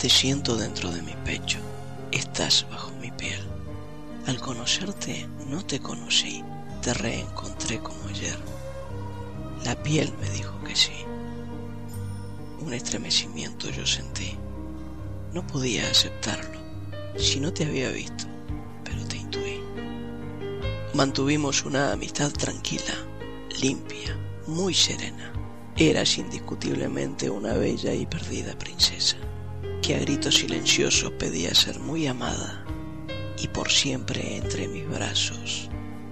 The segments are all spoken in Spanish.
Te siento dentro de mi pecho, estás bajo mi piel. Al conocerte no te conocí, te reencontré como ayer. La piel me dijo que sí. Un estremecimiento yo sentí. No podía aceptarlo si no te había visto, pero te intuí. Mantuvimos una amistad tranquila, limpia, muy serena. Eras indiscutiblemente una bella y perdida princesa a gritos silenciosos pedía ser muy amada y por siempre entre mis brazos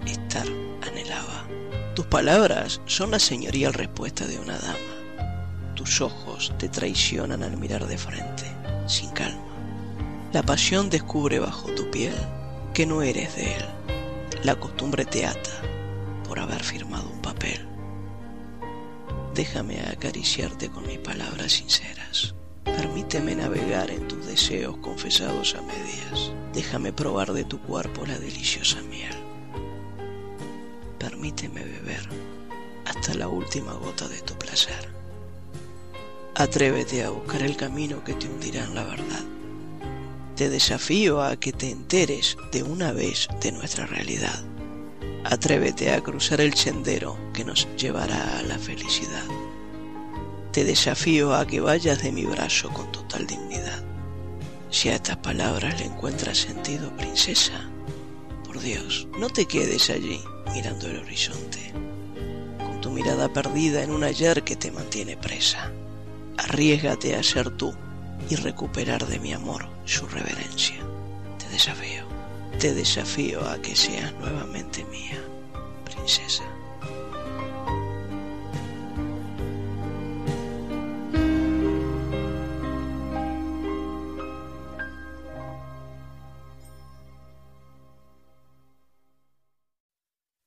estar anhelaba. Tus palabras son la señorial respuesta de una dama. Tus ojos te traicionan al mirar de frente, sin calma. La pasión descubre bajo tu piel que no eres de él. La costumbre te ata por haber firmado un papel. Déjame acariciarte con mis palabras sinceras. Permíteme navegar en tus deseos confesados a medias. Déjame probar de tu cuerpo la deliciosa miel. Permíteme beber hasta la última gota de tu placer. Atrévete a buscar el camino que te hundirá en la verdad. Te desafío a que te enteres de una vez de nuestra realidad. Atrévete a cruzar el sendero que nos llevará a la felicidad. Te desafío a que vayas de mi brazo con total dignidad. Si a estas palabras le encuentras sentido, princesa, por Dios, no te quedes allí mirando el horizonte, con tu mirada perdida en un ayer que te mantiene presa. Arriesgate a ser tú y recuperar de mi amor su reverencia. Te desafío, te desafío a que seas nuevamente mía, princesa.